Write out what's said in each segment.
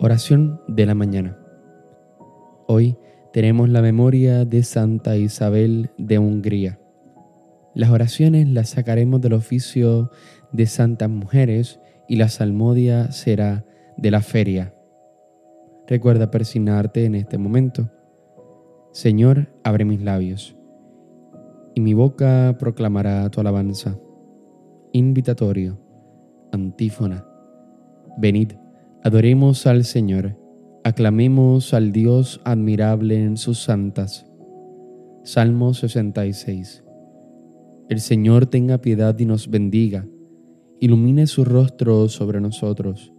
Oración de la mañana. Hoy tenemos la memoria de Santa Isabel de Hungría. Las oraciones las sacaremos del oficio de santas mujeres y la salmodia será de la feria. Recuerda persignarte en este momento. Señor, abre mis labios, y mi boca proclamará tu alabanza. Invitatorio, antífona. Venid Adoremos al Señor, aclamemos al Dios admirable en sus santas. Salmo 66. El Señor tenga piedad y nos bendiga, ilumine su rostro sobre nosotros,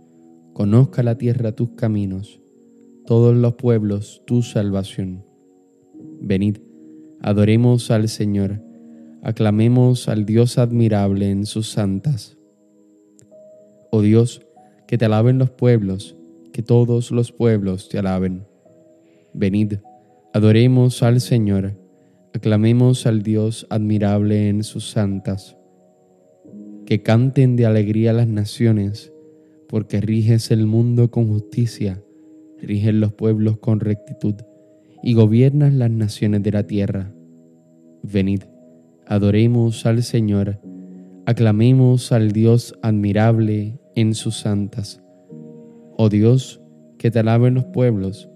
conozca la tierra tus caminos, todos los pueblos tu salvación. Venid, adoremos al Señor, aclamemos al Dios admirable en sus santas. Oh Dios, que te alaben los pueblos, que todos los pueblos te alaben. Venid, adoremos al Señor, aclamemos al Dios admirable en sus santas. Que canten de alegría las naciones, porque riges el mundo con justicia, riges los pueblos con rectitud, y gobiernas las naciones de la tierra. Venid, adoremos al Señor, aclamemos al Dios admirable en sus santas. Oh Dios, que te alaben los pueblos,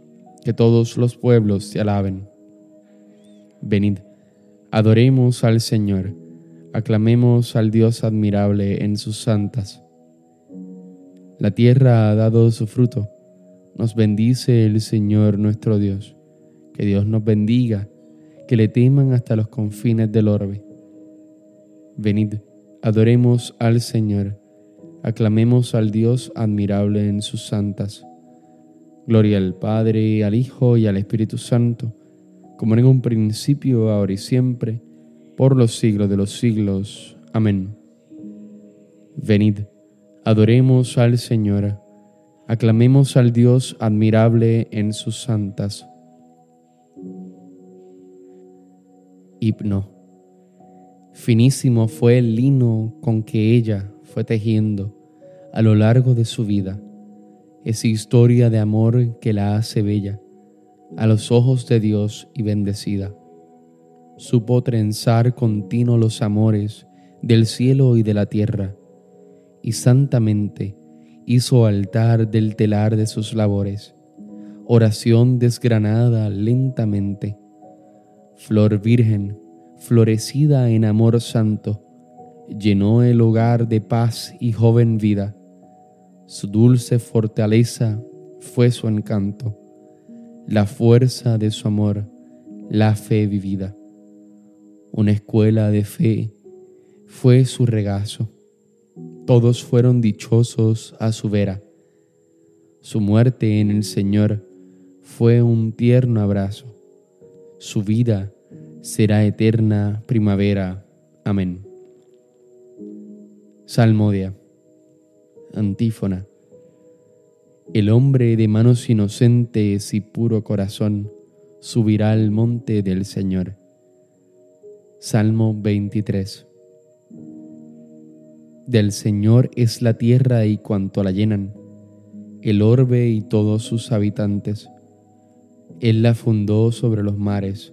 que todos los pueblos te alaben. Venid, adoremos al Señor, aclamemos al Dios admirable en sus santas. La tierra ha dado su fruto, nos bendice el Señor nuestro Dios. Que Dios nos bendiga, que le teman hasta los confines del orbe. Venid, adoremos al Señor Aclamemos al Dios admirable en sus santas. Gloria al Padre, al Hijo y al Espíritu Santo, como en un principio, ahora y siempre, por los siglos de los siglos. Amén. Venid, adoremos al Señor, aclamemos al Dios admirable en sus santas. Hipno. Finísimo fue el lino con que ella fue tejiendo a lo largo de su vida. Esa historia de amor que la hace bella a los ojos de Dios y bendecida. Supo trenzar continuo los amores del cielo y de la tierra, y santamente hizo altar del telar de sus labores, oración desgranada lentamente, flor virgen, florecida en amor santo, llenó el hogar de paz y joven vida. Su dulce fortaleza fue su encanto, la fuerza de su amor, la fe vivida. Una escuela de fe fue su regazo. Todos fueron dichosos a su vera. Su muerte en el Señor fue un tierno abrazo. Su vida será eterna primavera. Amén. Salmodia. Antífona. El hombre de manos inocentes y puro corazón subirá al monte del Señor. Salmo 23. Del Señor es la tierra y cuanto la llenan, el orbe y todos sus habitantes. Él la fundó sobre los mares,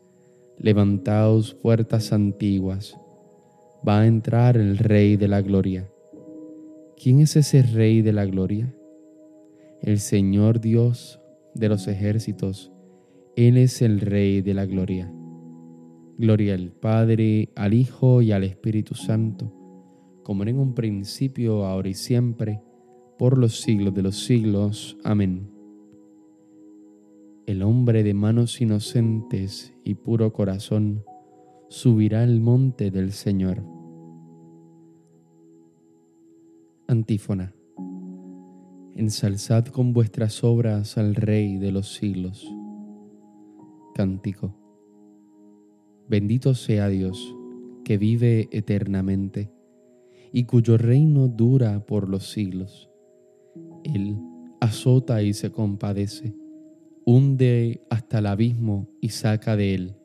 levantaos puertas antiguas, va a entrar el Rey de la Gloria. ¿Quién es ese Rey de la Gloria? El Señor Dios de los ejércitos, Él es el Rey de la Gloria. Gloria al Padre, al Hijo y al Espíritu Santo, como en un principio, ahora y siempre, por los siglos de los siglos. Amén. El hombre de manos inocentes y puro corazón subirá al monte del Señor. Antífona. Ensalzad con vuestras obras al Rey de los siglos. Cántico. Bendito sea Dios, que vive eternamente y cuyo reino dura por los siglos. Él azota y se compadece, hunde hasta el abismo y saca de él,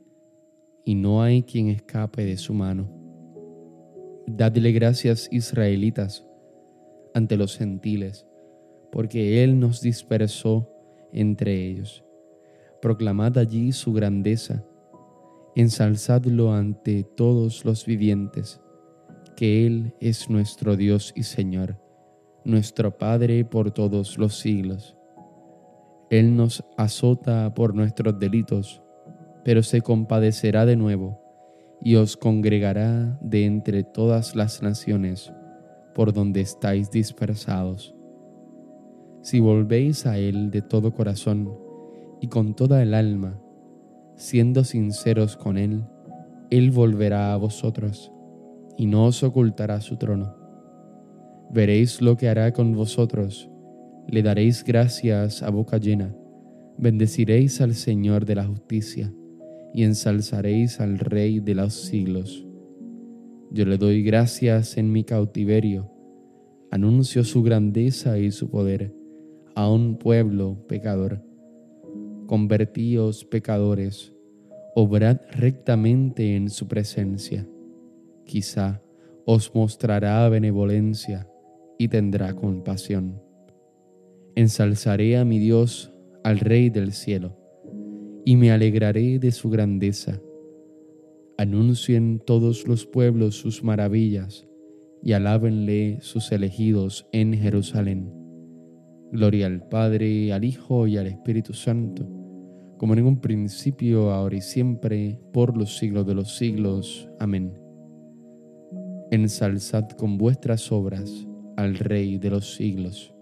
y no hay quien escape de su mano. Dadle gracias, israelitas, ante los gentiles, porque Él nos dispersó entre ellos. Proclamad allí su grandeza ensalzadlo ante todos los vivientes, que Él es nuestro Dios y Señor, nuestro Padre por todos los siglos. Él nos azota por nuestros delitos, pero se compadecerá de nuevo y os congregará de entre todas las naciones por donde estáis dispersados. Si volvéis a Él de todo corazón y con toda el alma, siendo sinceros con Él, Él volverá a vosotros y no os ocultará su trono. Veréis lo que hará con vosotros, le daréis gracias a boca llena, bendeciréis al Señor de la justicia y ensalzaréis al Rey de los siglos. Yo le doy gracias en mi cautiverio, anuncio su grandeza y su poder a un pueblo pecador convertíos pecadores, obrad rectamente en su presencia. Quizá os mostrará benevolencia y tendrá compasión. Ensalzaré a mi Dios, al Rey del cielo, y me alegraré de su grandeza. Anuncien todos los pueblos sus maravillas, y alábenle sus elegidos en Jerusalén. Gloria al Padre, al Hijo y al Espíritu Santo como en un principio, ahora y siempre, por los siglos de los siglos. Amén. Ensalzad con vuestras obras al Rey de los siglos.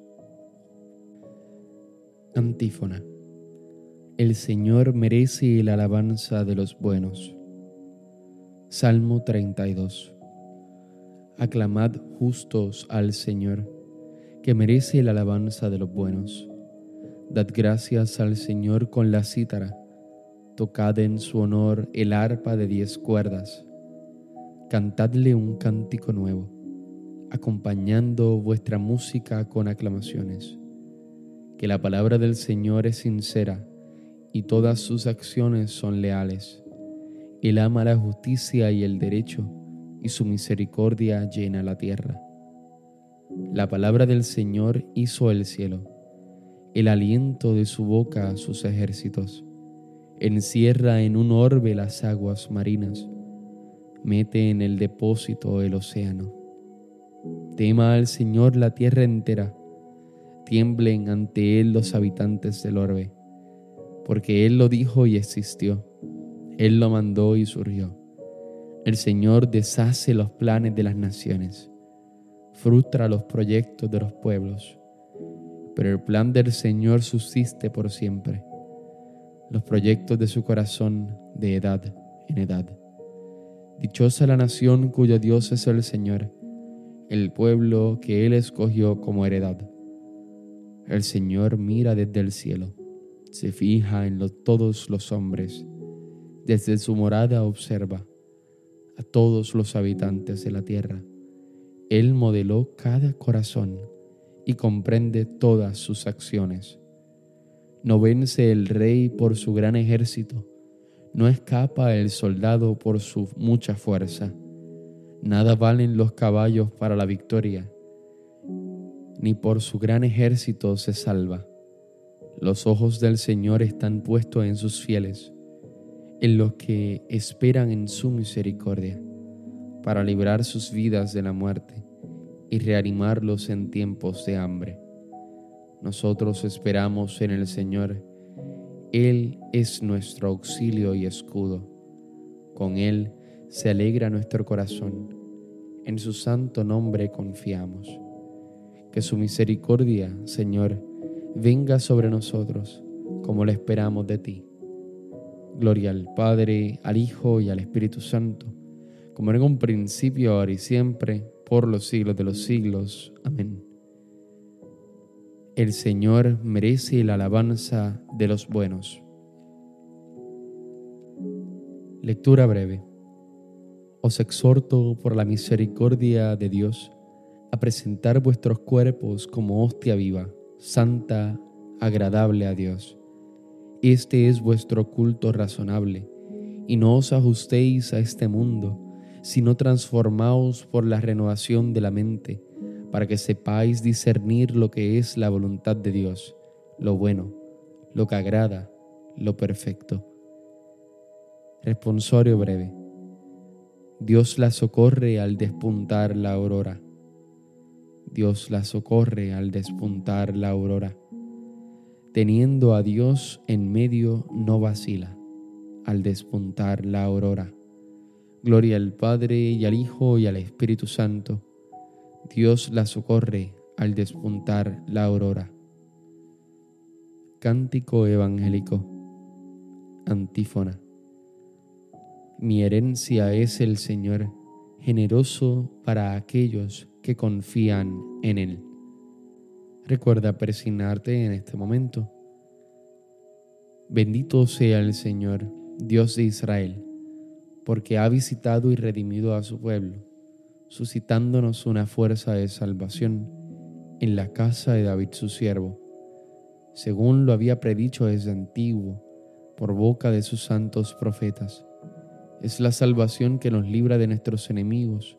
Antífona. El Señor merece la alabanza de los buenos. Salmo 32. Aclamad justos al Señor, que merece la alabanza de los buenos Dad gracias al Señor con la cítara, tocad en su honor el arpa de diez cuerdas, cantadle un cántico nuevo, acompañando vuestra música con aclamaciones. Que la palabra del Señor es sincera y todas sus acciones son leales. Él ama la justicia y el derecho, y su misericordia llena la tierra. La palabra del Señor hizo el cielo el aliento de su boca a sus ejércitos. Encierra en un orbe las aguas marinas, mete en el depósito el océano. Tema al Señor la tierra entera, tiemblen ante Él los habitantes del orbe, porque Él lo dijo y existió, Él lo mandó y surgió. El Señor deshace los planes de las naciones, frustra los proyectos de los pueblos pero el plan del Señor subsiste por siempre, los proyectos de su corazón de edad en edad. Dichosa la nación cuyo Dios es el Señor, el pueblo que Él escogió como heredad. El Señor mira desde el cielo, se fija en todos los hombres, desde su morada observa a todos los habitantes de la tierra. Él modeló cada corazón y comprende todas sus acciones. No vence el rey por su gran ejército, no escapa el soldado por su mucha fuerza. Nada valen los caballos para la victoria, ni por su gran ejército se salva. Los ojos del Señor están puestos en sus fieles, en los que esperan en su misericordia, para librar sus vidas de la muerte y reanimarlos en tiempos de hambre. Nosotros esperamos en el Señor. Él es nuestro auxilio y escudo. Con Él se alegra nuestro corazón. En su santo nombre confiamos. Que su misericordia, Señor, venga sobre nosotros, como lo esperamos de ti. Gloria al Padre, al Hijo y al Espíritu Santo, como en un principio, ahora y siempre, por los siglos de los siglos. Amén. El Señor merece la alabanza de los buenos. Lectura breve. Os exhorto por la misericordia de Dios a presentar vuestros cuerpos como hostia viva, santa, agradable a Dios. Este es vuestro culto razonable, y no os ajustéis a este mundo, sino transformaos por la renovación de la mente para que sepáis discernir lo que es la voluntad de Dios, lo bueno, lo que agrada, lo perfecto. Responsorio breve. Dios la socorre al despuntar la aurora. Dios la socorre al despuntar la aurora. Teniendo a Dios en medio no vacila al despuntar la aurora. Gloria al Padre y al Hijo y al Espíritu Santo Dios la socorre al despuntar la aurora. Cántico evangélico. Antífona. Mi herencia es el Señor, generoso para aquellos que confían en Él. Recuerda persignarte en este momento. Bendito sea el Señor, Dios de Israel, porque ha visitado y redimido a su pueblo suscitándonos una fuerza de salvación en la casa de David su siervo, según lo había predicho desde antiguo por boca de sus santos profetas. Es la salvación que nos libra de nuestros enemigos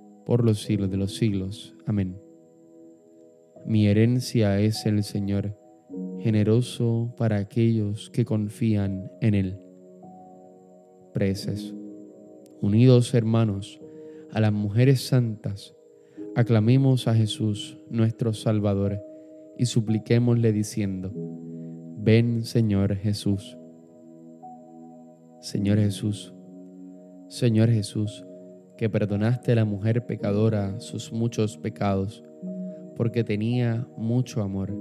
por los siglos de los siglos. Amén. Mi herencia es el Señor, generoso para aquellos que confían en Él. Preces. Unidos hermanos a las mujeres santas, aclamemos a Jesús nuestro Salvador y supliquémosle diciendo, ven Señor Jesús. Señor Jesús, Señor Jesús, que perdonaste a la mujer pecadora sus muchos pecados, porque tenía mucho amor.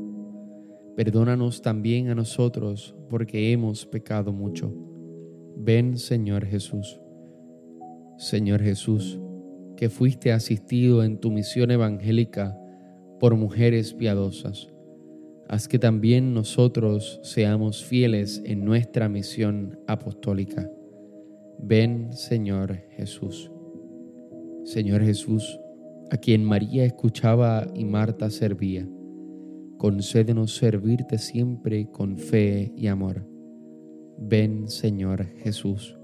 Perdónanos también a nosotros, porque hemos pecado mucho. Ven Señor Jesús. Señor Jesús, que fuiste asistido en tu misión evangélica por mujeres piadosas, haz que también nosotros seamos fieles en nuestra misión apostólica. Ven, Señor Jesús. Señor Jesús, a quien María escuchaba y Marta servía, concédenos servirte siempre con fe y amor. Ven, Señor Jesús.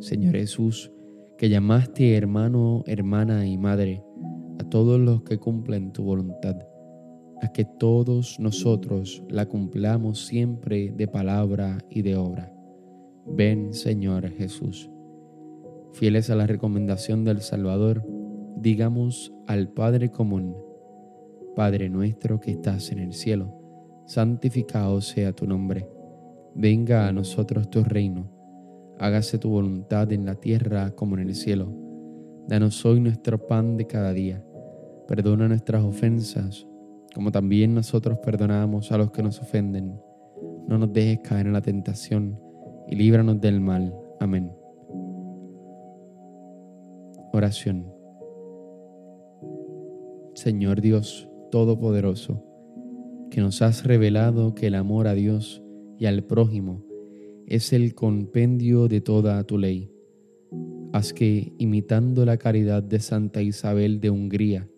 Señor Jesús, que llamaste hermano, hermana y madre a todos los que cumplen tu voluntad, a que todos nosotros la cumplamos siempre de palabra y de obra. Ven, Señor Jesús. Fieles a la recomendación del Salvador, digamos al Padre común, Padre nuestro que estás en el cielo, santificado sea tu nombre. Venga a nosotros tu reino hágase tu voluntad en la tierra como en el cielo. Danos hoy nuestro pan de cada día. Perdona nuestras ofensas, como también nosotros perdonamos a los que nos ofenden. No nos dejes caer en la tentación y líbranos del mal. Amén. Oración. Señor Dios Todopoderoso, que nos has revelado que el amor a Dios y al prójimo es el compendio de toda tu ley. Haz que, imitando la caridad de Santa Isabel de Hungría,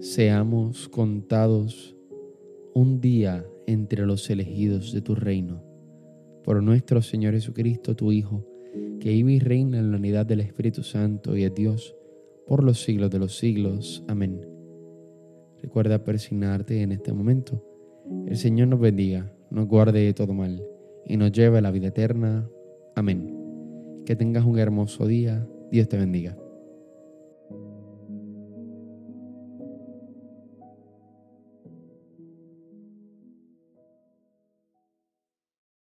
seamos contados un día entre los elegidos de tu reino. Por nuestro Señor Jesucristo, tu Hijo, que vive y reina en la unidad del Espíritu Santo y es Dios por los siglos de los siglos. Amén. Recuerda persignarte en este momento. El Señor nos bendiga, nos guarde de todo mal y nos lleve a la vida eterna. Amén. Que tengas un hermoso día. Dios te bendiga.